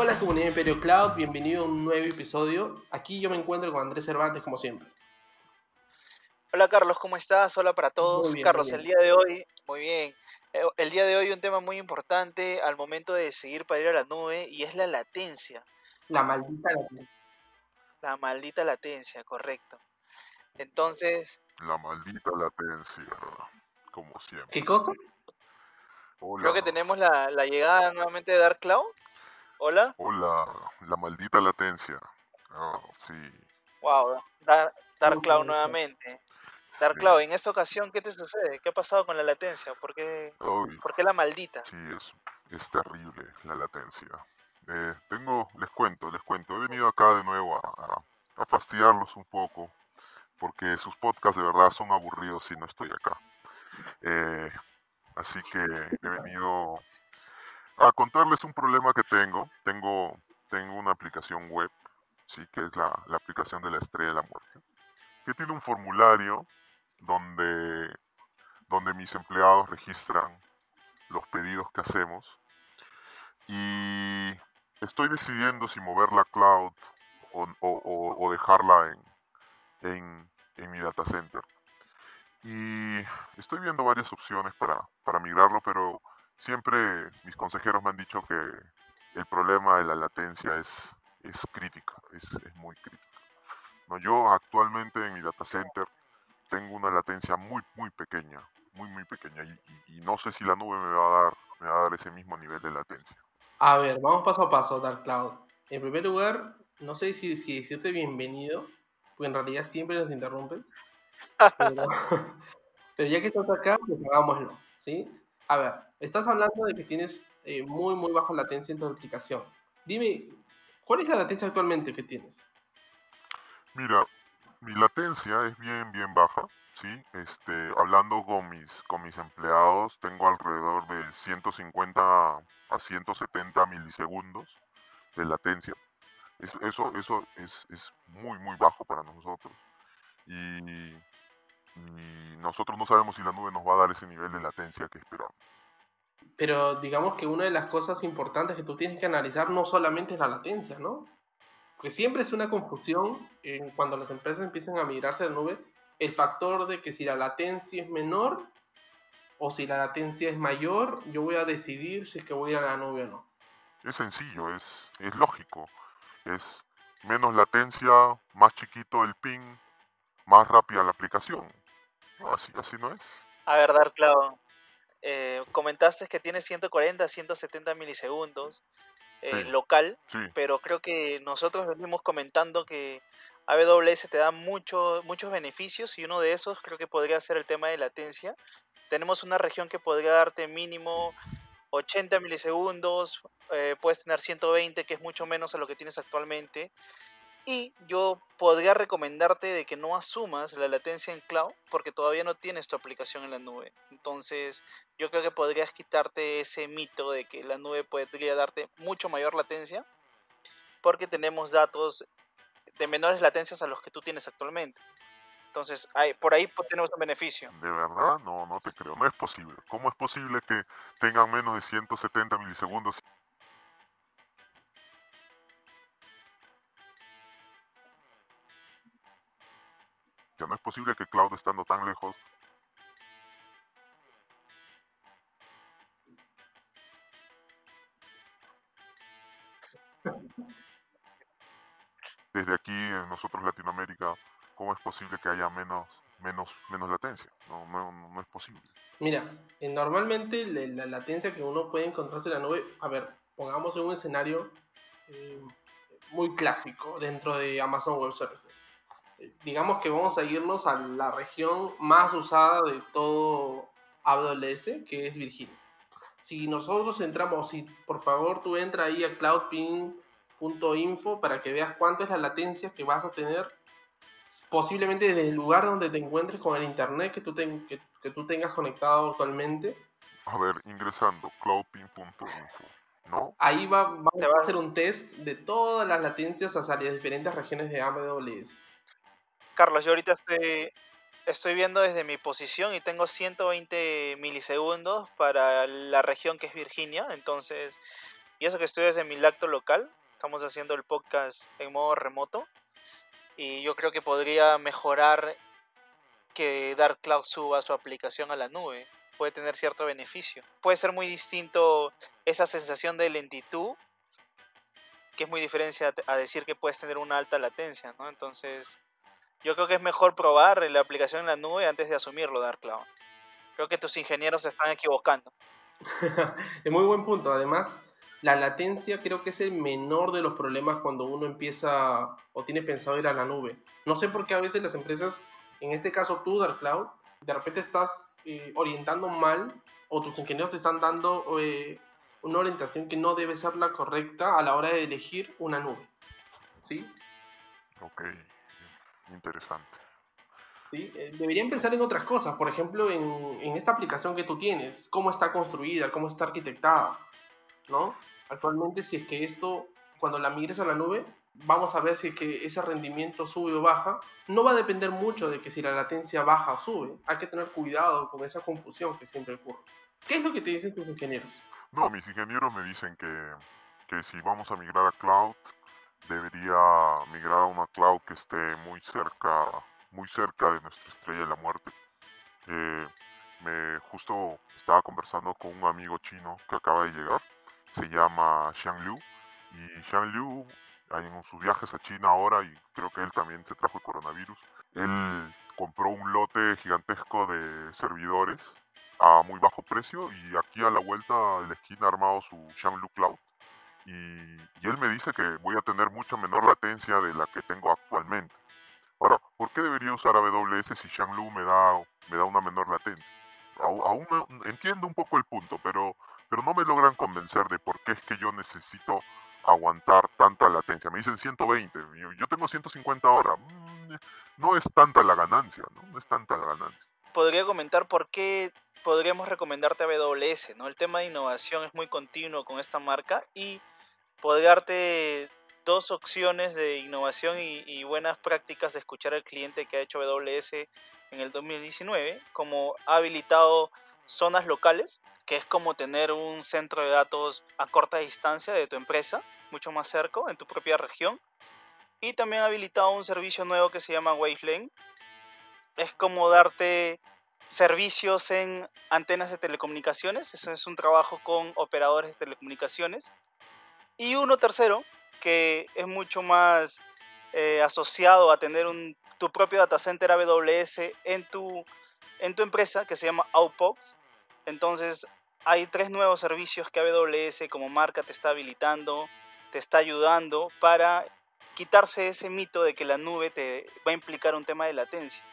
Hola comunidad Imperio Cloud, bienvenido a un nuevo episodio. Aquí yo me encuentro con Andrés Cervantes como siempre. Hola Carlos, ¿cómo estás? Hola para todos. Bien, Carlos, el día de hoy, muy bien. Eh, El día de hoy un tema muy importante al momento de seguir para ir a la nube y es la latencia, La maldita latencia. la maldita latencia, correcto. Entonces, La maldita latencia, como siempre. ¿Qué cosa? Hola, creo que tenemos la, la llegada nuevamente de Dark Cloud. Hola. hola, la maldita latencia. Ah, sí. Wow, Dar- Dark Cloud nuevamente. Dark sí. Cloud, en esta ocasión, ¿qué te sucede? ¿Qué ha pasado con la latencia? ¿Por qué, Ay, por qué la maldita? sí, es, es terrible la latencia. Eh, tengo, les cuento, les cuento. He venido acá de nuevo a, a- a fastidiarlos un poco, porque sus podcasts de verdad son aburridos si no estoy acá. Eh, así que he venido a contarles un problema que tengo. Tengo, tengo una aplicación web, sí, que es la, la aplicación de la Estrella de la Muerte, que tiene un formulario donde, donde mis empleados registran los pedidos que hacemos y estoy decidiendo si mover la cloud o- o- o dejarla en, en, en mi data center. Y estoy viendo varias opciones para, para migrarlo, pero siempre mis consejeros me han dicho que el problema de la latencia es, es crítica, es, es muy crítica. No, yo actualmente en mi data center tengo una latencia muy, muy pequeña, muy, muy pequeña, y, y- y no sé si la nube me va a dar, me va a dar ese mismo nivel de latencia. A ver, vamos paso a paso, Dark Cloud. En primer lugar, no sé si, si decirte bienvenido, porque en realidad siempre nos interrumpes. Pero, pero ya que estás acá, pues hagámoslo, ¿sí? A ver, estás hablando de que tienes eh, muy, muy baja latencia en tu aplicación. Dime, ¿cuál es la latencia actualmente que tienes? Mira, mi latencia es bien, bien baja, ¿sí? Este, hablando con mis, con mis empleados, tengo alrededor de 150 a 170 milisegundos de latencia. Eso, eso, es, es muy, muy bajo para nosotros. Y, y nosotros no sabemos si la nube nos va a dar ese nivel de latencia que esperamos. Pero digamos que una de las cosas importantes que tú tienes que analizar no solamente es la latencia, ¿no? Porque siempre es una confusión en cuando las empresas empiezan a migrarse a la nube, el factor de que si la latencia es menor o si la latencia es mayor, yo voy a decidir si es que voy a ir a la nube o no. Es sencillo, es, es lógico. Es menos latencia, más chiquito el ping, más rápida la aplicación. Así, así no es. A ver, Dark Cloud, eh, comentaste que tiene 140 a 170 milisegundos eh, Sí. local, Sí, pero creo que nosotros venimos comentando que AWS te da mucho, muchos beneficios y uno de esos creo que podría ser el tema de latencia. Tenemos una región que podría darte mínimo 80 milisegundos, eh, puedes tener 120, que es mucho menos a lo que tienes actualmente. Y yo podría recomendarte de que no asumas la latencia en cloud porque todavía no tienes tu aplicación en la nube. Entonces, yo creo que podrías quitarte ese mito de que la nube podría darte mucho mayor latencia porque tenemos datos de menores latencias a los que tú tienes actualmente. Entonces, por ahí tenemos un beneficio. de verdad, no, no te creo. No es posible. ¿Cómo es posible que tengan menos de 170 milisegundos? Ya no es posible que Cloud estando tan lejos desde aquí en nosotros Latinoamérica, ¿cómo es posible que haya menos menos menos latencia? No, no, es posible. Mira, eh, normalmente la, la latencia que uno puede encontrarse en la nube, a ver, pongamos en un escenario eh, muy clásico dentro de Amazon Web Services. Digamos que vamos a irnos a la región más usada de todo AWS, que es Virginia. Si nosotros entramos, si por favor tú entra ahí a cloudping.info para que veas cuánto es la latencia que vas a tener posiblemente desde el lugar donde te encuentres con el internet que tú, ten- que, que tú tengas conectado actualmente, A ver, ingresando cloudpin.info, ¿no? ahí va, va Te a va- hacer un test de todas las latencias hacia las diferentes regiones de AWS. Carlos, yo ahorita estoy, estoy viendo desde mi posición y tengo 120 milisegundos para la región que es Virginia. Entonces, Y eso que estoy desde mi lacto local, estamos haciendo el podcast en modo remoto. Y yo creo que podría mejorar que Dark Cloud suba su aplicación a la nube. Puede tener cierto beneficio. Puede ser muy distinto esa sensación de lentitud, que es muy diferente a decir que puedes tener una alta latencia, ¿no? Entonces, yo creo que es mejor probar la aplicación en la nube antes de asumirlo Dark Cloud. Creo que tus ingenieros se están equivocando. es muy buen punto. Además, la latencia creo que es el menor de los problemas cuando uno empieza o tiene pensado ir a la nube. No sé por qué a veces las empresas, en este caso tú, Dark Cloud, de repente estás eh, orientando mal o tus ingenieros te están dando eh, una orientación que no debe ser la correcta a la hora de elegir una nube. ¿Sí? Ok, interesante. ¿Sí? Eh, deberían pensar en otras cosas, por ejemplo, en, en, esta aplicación que tú tienes, cómo está construida, cómo está arquitectada, ¿no? Actualmente, si es que esto, cuando la migres a la nube, vamos a ver si es que ese rendimiento sube o baja. No va a depender mucho de que si la latencia baja o sube. Hay que tener cuidado con esa confusión que siempre ocurre. ¿Qué es lo que te dicen tus ingenieros? No, mis ingenieros me dicen que, que si vamos a migrar a cloud, debería migrar a una cloud que esté muy cerca, muy cerca de nuestra estrella de la muerte. Eh, me justo estaba conversando con un amigo chino que acaba de llegar se llama Xiang Liu. Y Xiang Liu, en sus viajes a China ahora, y creo que él también se trajo el coronavirus, él compró un lote gigantesco de servidores a muy bajo precio y aquí a la vuelta de la esquina ha armado su Xianglu Cloud. Y, él me dice que voy a tener mucha menor latencia de la que tengo actualmente. Ahora, ¿por qué debería usar AWS si Xianglu me da, me da una menor latencia? Aún entiendo un poco el punto, pero pero no me logran convencer de por qué es que yo necesito aguantar tanta latencia. Me dicen 120, yo tengo 150 ahora. Mm, no es tanta la ganancia, ¿no? No es tanta la ganancia. Podría comentar por qué podríamos recomendarte AWS, ¿no? El tema de innovación es muy continuo con esta marca y darte dos opciones de innovación y, y buenas prácticas de escuchar al cliente que ha hecho AWS en el 2019, como ha habilitado zonas locales que es como tener un centro de datos a corta distancia de tu empresa, mucho más cerca, en tu propia región. Y también ha habilitado un servicio nuevo que se llama Wavelength. Es como darte servicios en antenas de telecomunicaciones. Eso es un trabajo con operadores de telecomunicaciones. Y uno tercero, que es mucho más eh, asociado a tener un, tu propio data center AWS en tu, en tu empresa, que se llama Outbox. Entonces, hay tres nuevos servicios que AWS como marca te está habilitando, te está ayudando para quitarse ese mito de que la nube te va a implicar un tema de latencia.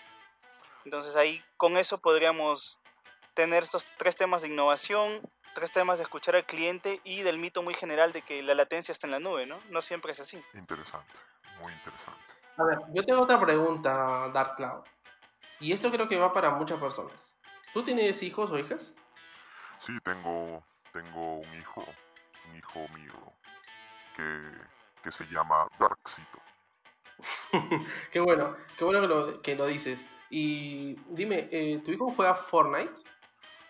Entonces ahí con eso podríamos tener estos tres temas de innovación, tres temas de escuchar al cliente y del mito muy general de que la latencia está en la nube, ¿no? No siempre es así. Interesante, muy interesante. A ver, yo tengo otra pregunta, Dark Cloud. Y esto creo que va para muchas personas. ¿Tú tienes hijos o hijas? Sí, tengo, tengo un hijo, un hijo mío que, que se llama Darkcito. qué bueno, qué bueno que lo, que lo dices. Y dime, eh, ¿tu hijo fue a Fortnite?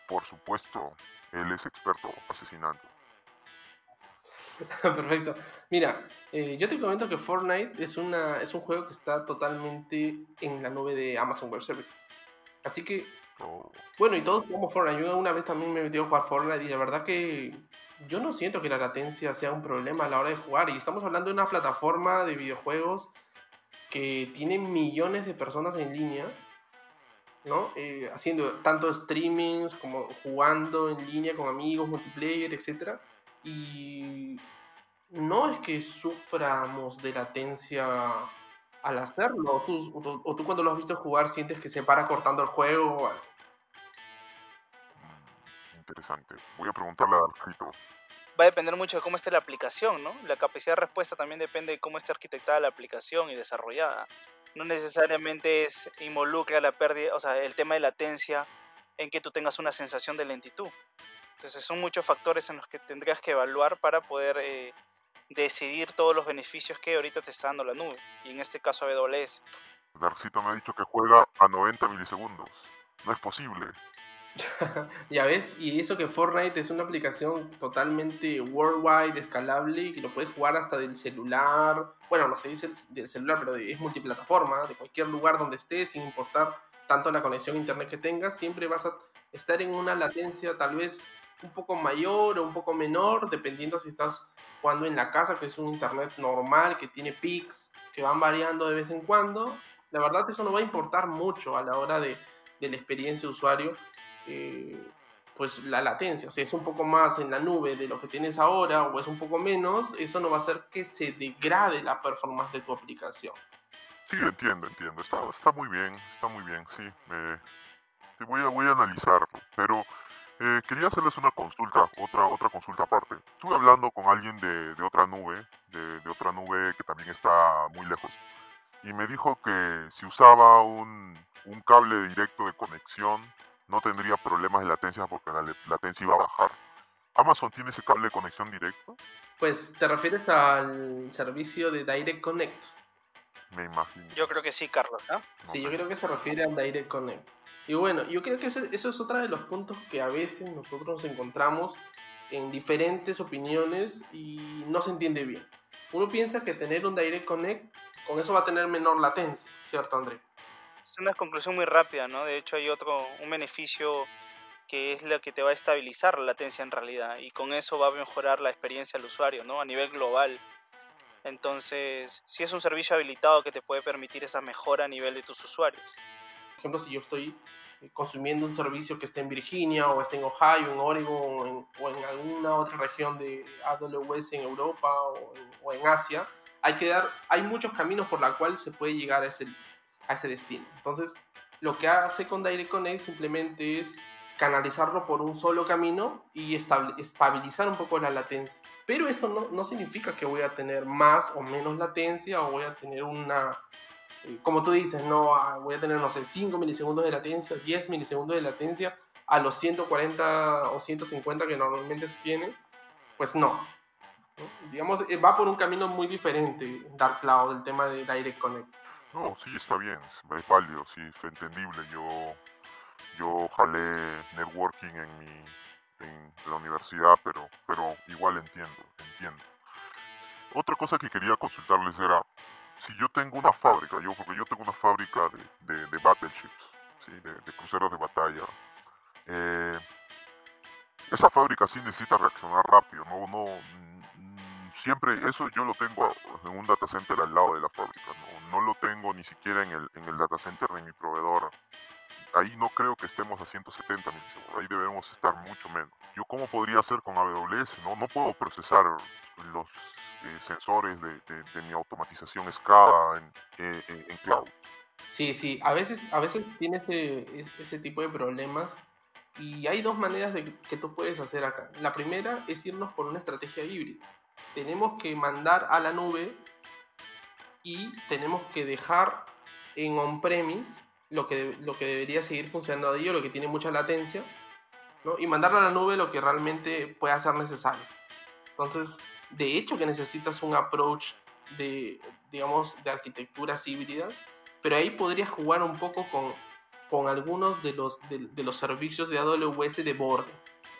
Por supuesto, él es experto asesinando. Perfecto. Mira, eh, yo te comento que Fortnite es, una, es un juego que está totalmente en la nube de Amazon Web Services. Así que bueno, y todos jugamos Fortnite. Yo una vez también me metí a jugar Fortnite y la verdad que yo no siento que la latencia sea un problema a la hora de jugar. Y estamos hablando de una plataforma de videojuegos que tiene millones de personas en línea, ¿no? Eh, haciendo tanto streamings como jugando en línea con amigos, multiplayer, etc. Y no es que suframos de latencia al hacerlo? ¿O tú, o, tú, cuando lo has visto jugar sientes que se para cortando el juego o algo? Mm, interesante. Voy a preguntarle a Arquito. Va a depender mucho de cómo esté la aplicación, ¿no? La capacidad de respuesta también depende de cómo esté arquitectada la aplicación y desarrollada. No necesariamente es involucra la pérdida, o sea, el tema de latencia en que tú tengas una sensación de lentitud. Entonces son muchos factores en los que tendrías que evaluar para poder eh, decidir todos los beneficios que ahorita te está dando la nube, y en este caso AWS. Darcito me ha dicho que juega a 90 milisegundos. No es posible. ya ves, y eso que Fortnite es una aplicación totalmente worldwide, escalable, que lo puedes jugar hasta del celular. Bueno, no se dice del celular, pero es multiplataforma, de cualquier lugar donde estés, sin importar tanto la conexión a internet que tengas, siempre vas a estar en una latencia tal vez un poco mayor o un poco menor, dependiendo si estás jugando en la casa, que es un internet normal, que tiene pics, que van variando de vez en cuando. La verdad, eso no va a importar mucho a la hora de la experiencia de usuario eh, pues la latencia, si es un poco más en la nube de lo que tienes ahora o es un poco menos, eso no va a hacer que se degrade la performance de tu aplicación. Sí, entiendo, entiendo. Está, está muy bien, está muy bien, sí. te voy a, voy a analizar, pero eh, quería hacerles una consulta, otra, otra consulta aparte. Estuve hablando con alguien de, de otra nube, de, de, otra nube que también está muy lejos, y me dijo que si usaba un, un cable directo de conexión no tendría problemas de latencia porque la latencia iba a bajar. ¿Amazon tiene ese cable de conexión directo? Pues te refieres al servicio de Direct Connect. Me imagino. Yo creo que sí, Carlos. sí, yo creo que se refiere al Direct Connect. Y bueno, yo creo que eso es otro de los puntos que a veces nosotros nos encontramos en diferentes opiniones y no se entiende bien. Uno piensa que tener un Direct Connect, con eso va a tener menor latencia, ¿cierto, André? Es una conclusión muy rápida, ¿no? De hecho hay otro, un beneficio que es lo que te va a estabilizar la latencia en realidad y con eso va a mejorar la experiencia del usuario, ¿no? A nivel global. Entonces, si es un servicio habilitado que te puede permitir esa mejora a nivel de tus usuarios. Por ejemplo, si yo estoy eh, consumiendo un servicio que esté en Virginia o esté en Ohio, en Oregon o en, alguna otra región de AWS en Europa o en, o en Asia, hay que dar, hay muchos caminos por los cuales se puede llegar a ese, a ese destino. Entonces, lo que hace con Direct Connect simplemente es canalizarlo por un solo camino y estabilizar un poco la latencia. Pero esto no, no, significa que voy a tener más o menos latencia o voy a tener una, eh, como tú dices, no ah, voy a tener, no sé, 5 milisegundos de latencia, 10 milisegundos de latencia a los 140 o 150 que normalmente se tiene. Pues no. Digamos, eh, va por un camino muy diferente Dark Cloud, el tema de Direct Connect. No, sí, está bien, es válido, sí, es entendible. Yo, yo jalé networking en, mi, en la universidad, pero, pero igual entiendo, entiendo. Otra cosa que quería consultarles era, si yo tengo una fábrica, yo, porque yo tengo una fábrica de, de, battleships, ¿sí? de, cruceros de batalla, eh, esa fábrica sí necesita reaccionar rápido, no, no, siempre, eso yo lo tengo en un data center al lado de la fábrica, no, no lo tengo ni siquiera en el, en el data center de mi proveedor. Ahí no creo que estemos a 170 milisegundos, ahí debemos estar mucho menos. ¿Yo cómo podría hacer con AWS? No, no puedo procesar los eh, sensores de, de, mi automatización SCADA en, eh, en, en, cloud. Sí, sí, a veces, a veces tiene ese, ese tipo de problemas y hay dos maneras de que tú puedes hacer acá. La primera es irnos por una estrategia híbrida tenemos que mandar a la nube y tenemos que dejar en on-premise lo que, lo que debería seguir funcionando ahí o lo que tiene mucha latencia, ¿no? y mandarlo a la nube lo que realmente pueda ser necesario. Entonces, de hecho que necesitas un approach de, digamos, de arquitecturas híbridas, pero ahí podrías jugar un poco con, con algunos de los, de, de los servicios de AWS de borde,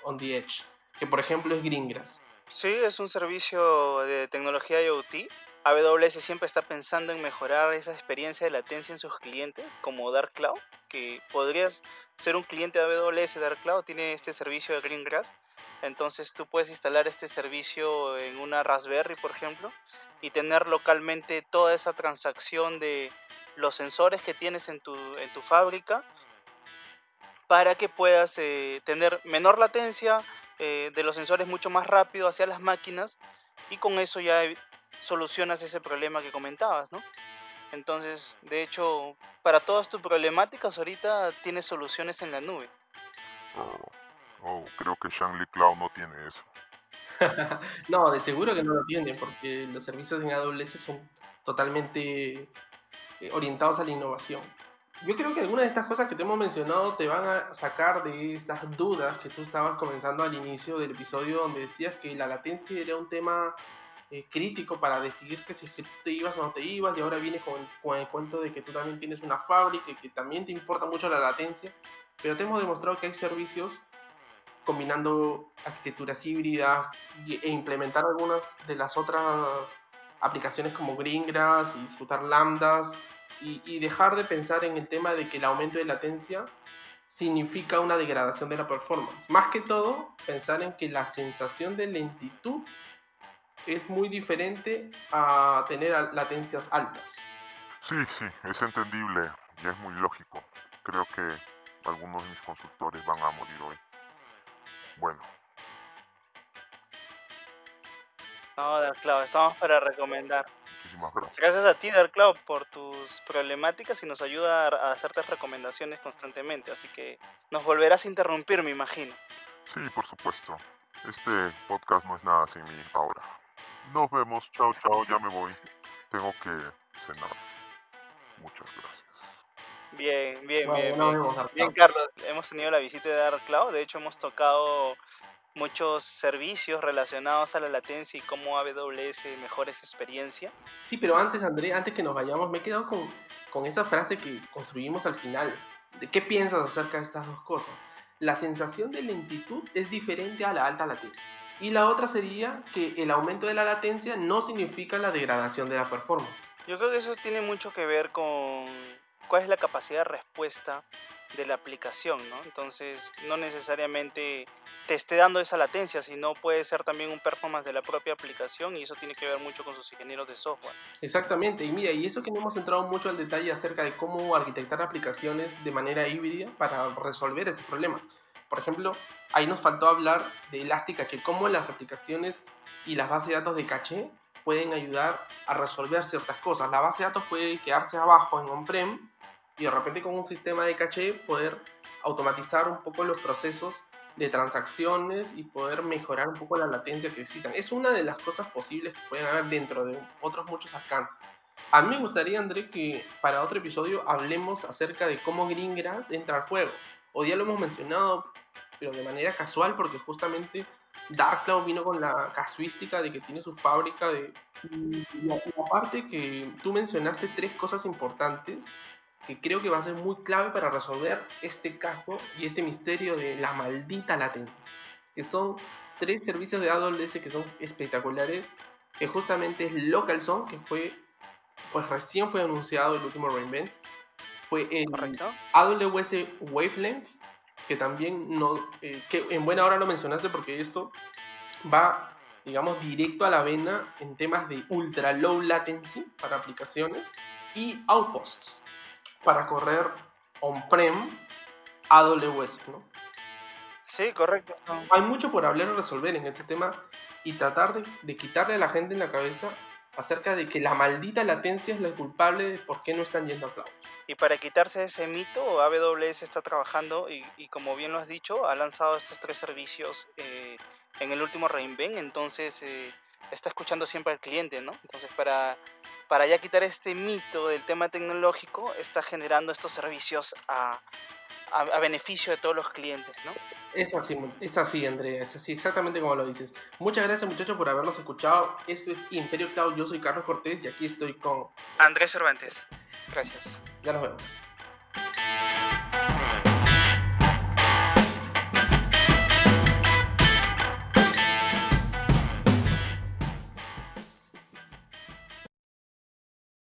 on the edge, que por ejemplo es Greengrass. Sí, es un servicio de tecnología IoT. AWS siempre está pensando en mejorar esa experiencia de latencia en sus clientes, como Dark Cloud, que podrías ser un cliente de AWS Dark Cloud, tiene este servicio de Greengrass. Entonces tú puedes instalar este servicio en una Raspberry, por ejemplo, y tener localmente toda esa transacción de los sensores que tienes en tu, en tu fábrica para que puedas eh, tener menor latencia, eh, de los sensores mucho más rápido hacia las máquinas y con eso ya solucionas ese problema que comentabas, ¿no? Entonces, de hecho, para todas tus problemáticas ahorita tienes soluciones en la nube. Oh, oh creo que Shangli Cloud no tiene eso. no, de seguro que no lo tiene, porque los servicios en AWS son totalmente eh, orientados a la innovación yo creo que algunas de estas cosas que te hemos mencionado te van a sacar de esas dudas que tú estabas comenzando al inicio del episodio donde decías que la latencia era un tema eh, crítico para decidir que si es que tú te ibas o no te ibas y ahora vienes con, con el cuento de que tú también tienes una fábrica y que también te importa mucho la latencia, pero te hemos demostrado que hay servicios combinando arquitecturas híbridas e implementar algunas de las otras aplicaciones como Greengrass y Flutar Lambdas y, y, dejar de pensar en el tema de que el aumento de latencia significa una degradación de la performance. Más que todo, pensar en que la sensación de lentitud es muy diferente a tener latencias altas. Sí, sí, es entendible y es muy lógico. Creo que algunos de mis consultores van a morir hoy. Bueno. No, Darkcloud, estamos para recomendar. Muchísimas gracias. Gracias a ti, Darkcloud, por tus problemáticas y nos ayuda a hacerte recomendaciones constantemente. Así que nos volverás a interrumpir, me imagino. Sí, por supuesto. Este podcast no es nada sin mí ahora. Nos vemos. Chao, chao. Ya me voy. Tengo que cenar. Muchas gracias. Bien, bien, Bueno, bien. bien. vemos, Bien. Carlos, hemos tenido la visita de Dark Cloud. De hecho, hemos tocado muchos servicios relacionados a la latencia y cómo AWS mejora esa experiencia. Sí, pero antes, André, antes que nos vayamos, me he quedado con, con esa frase que construimos al final. ¿De qué piensas acerca de estas dos cosas? La sensación de lentitud es diferente a la alta latencia. Y la otra sería que el aumento de la latencia no significa la degradación de la performance. Yo creo que eso tiene mucho que ver con cuál es la capacidad de respuesta de la aplicación, ¿no? Entonces, no necesariamente te esté dando esa latencia, sino puede ser también un performance de la propia aplicación y eso tiene que ver mucho con sus ingenieros de software. Exactamente, y mira, y eso que no hemos entrado mucho al detalle acerca de cómo arquitectar aplicaciones de manera híbrida para resolver estos problemas. Por ejemplo, ahí nos faltó hablar de Elastic Cache, cómo las aplicaciones y las bases de datos de caché pueden ayudar a resolver ciertas cosas. La base de datos puede quedarse abajo en on-prem y de repente con un sistema de caché poder automatizar un poco los procesos de transacciones y poder mejorar un poco la latencia que existan. Es una de las cosas posibles que pueden haber dentro de otros muchos alcances. A mí me gustaría, André, que para otro episodio hablemos acerca de cómo Greengrass entra al juego. Hoy ya lo hemos mencionado, pero de manera casual, porque justamente Darkcloud vino con la casuística de que tiene su fábrica de... Aparte que tú mencionaste tres cosas importantes que creo que va a ser muy clave para resolver este caso y este misterio de la maldita latencia. Que son tres servicios de AWS que son espectaculares, que justamente es LocalZone, que fue, pues recién fue anunciado el último reinvent, fue el ¿Correcto? AWS Wavelength, que también no, eh, que en buena hora lo mencionaste porque esto va, digamos, directo a la vena en temas de ultra low latency para aplicaciones y Outposts para correr on-prem AWS, ¿no? Sí, correcto. Hay mucho por hablar y resolver en este tema y tratar de, de quitarle a la gente en la cabeza acerca de que la maldita latencia es la culpable de por qué no están yendo a cloud. Y para quitarse ese mito, AWS está trabajando y, como bien lo has dicho, ha lanzado estos tres servicios eh, en el último reinvent, entonces eh, está escuchando siempre al cliente, ¿no? Entonces para, para ya quitar este mito del tema tecnológico, está generando estos servicios a, a, a beneficio de todos los clientes, ¿no? Es así, es así, Andrea, es así, exactamente como lo dices. Muchas gracias, muchachos, por habernos escuchado. Esto es Imperio Cloud. Yo soy Carlos Cortés y aquí estoy con. Andrés Cervantes, gracias. Ya nos vemos.